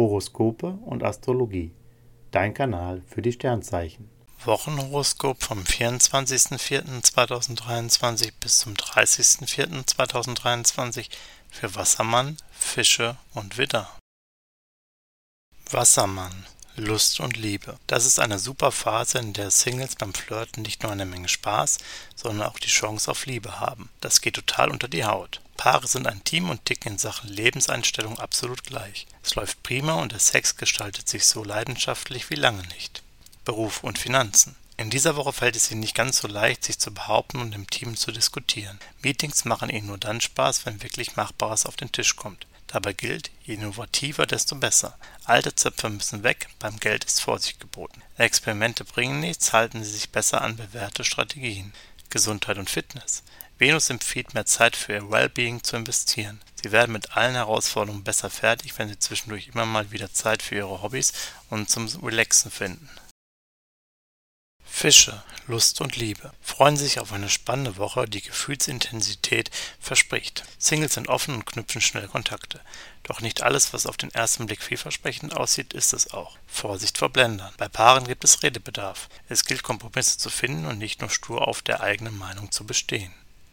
Horoskope und Astrologie. Dein Kanal für die Sternzeichen. Wochenhoroskop vom 24.04.2023 bis zum 30.04.2023 für Wassermann, Fische und Widder. Wassermann Lust und Liebe. Das ist eine super Phase, in der Singles beim Flirten nicht nur eine Menge Spaß, sondern auch die Chance auf Liebe haben. Das geht total unter die Haut. Paare sind ein Team und ticken in Sachen Lebenseinstellung absolut gleich. Es läuft prima und der Sex gestaltet sich so leidenschaftlich wie lange nicht. Beruf und Finanzen. In dieser Woche fällt es ihnen nicht ganz so leicht, sich zu behaupten und im Team zu diskutieren. Meetings machen ihnen nur dann Spaß, wenn wirklich Machbares auf den Tisch kommt. Dabei gilt, je innovativer, desto besser. Alte Zöpfe müssen weg, beim Geld ist Vorsicht geboten. Experimente bringen nichts, halten Sie sich besser an bewährte Strategien. Gesundheit und Fitness. Venus empfiehlt mehr Zeit für ihr Wellbeing zu investieren. Sie werden mit allen Herausforderungen besser fertig, wenn sie zwischendurch immer mal wieder Zeit für ihre Hobbys und zum Relaxen finden. Fische, Lust und Liebe. Freuen Sie sich auf eine spannende Woche, die Gefühlsintensität verspricht. Singles sind offen und knüpfen schnell Kontakte. Doch nicht alles, was auf den ersten Blick vielversprechend aussieht, ist es auch. Vorsicht vor Blendern. Bei Paaren gibt es Redebedarf. Es gilt, Kompromisse zu finden und nicht nur stur auf der eigenen Meinung zu bestehen.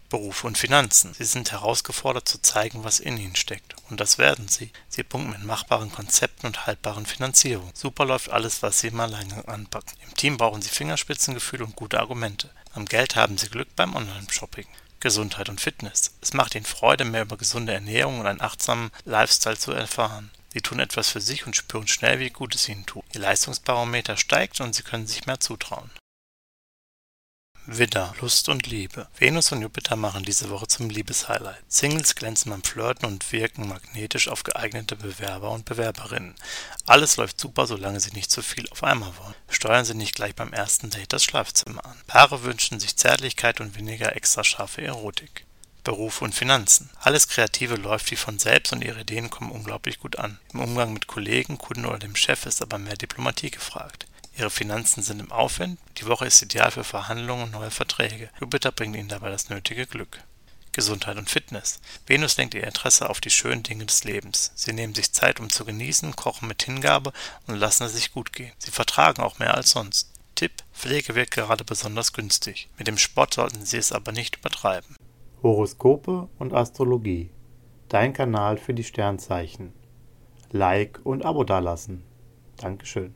Beruf und Finanzen. Sie sind herausgefordert zu zeigen, was in ihnen steckt. Und das werden sie. Sie punkten mit machbaren Konzepten und haltbaren Finanzierungen. Super läuft alles, was sie im Alleingang anpacken. Im Team brauchen sie Fingerspitzengefühl und gute Argumente. Am Geld haben sie Glück beim Online-Shopping. Gesundheit und Fitness. Es macht ihnen Freude, mehr über gesunde Ernährung und einen achtsamen Lifestyle zu erfahren. Sie tun etwas für sich und spüren schnell, wie gut es ihnen tut. Ihr Leistungsbarometer steigt und sie können sich mehr zutrauen. Widder, Lust und Liebe. Venus und Jupiter machen diese Woche zum Liebeshighlight. Singles glänzen beim Flirten und wirken magnetisch auf geeignete Bewerber und Bewerberinnen. Alles läuft super, solange sie nicht zu viel auf einmal wollen. Steuern sie nicht gleich beim ersten Date das Schlafzimmer an. Paare wünschen sich Zärtlichkeit und weniger extra scharfe Erotik. Beruf und Finanzen. Alles Kreative läuft wie von selbst und ihre Ideen kommen unglaublich gut an. Im Umgang mit Kollegen, Kunden oder dem Chef ist aber mehr Diplomatie gefragt. Ihre Finanzen sind im Aufwind, die Woche ist ideal für Verhandlungen und neue Verträge. Jupiter bringt Ihnen dabei das nötige Glück. Gesundheit und Fitness. Venus lenkt ihr Interesse auf die schönen Dinge des Lebens. Sie nehmen sich Zeit, um zu genießen, kochen mit Hingabe und lassen es sich gut gehen. Sie vertragen auch mehr als sonst. Tipp: Pflege wirkt gerade besonders günstig. Mit dem Sport sollten Sie es aber nicht übertreiben. Horoskope und Astrologie. Dein Kanal für die Sternzeichen. Like und Abo dalassen. Dankeschön.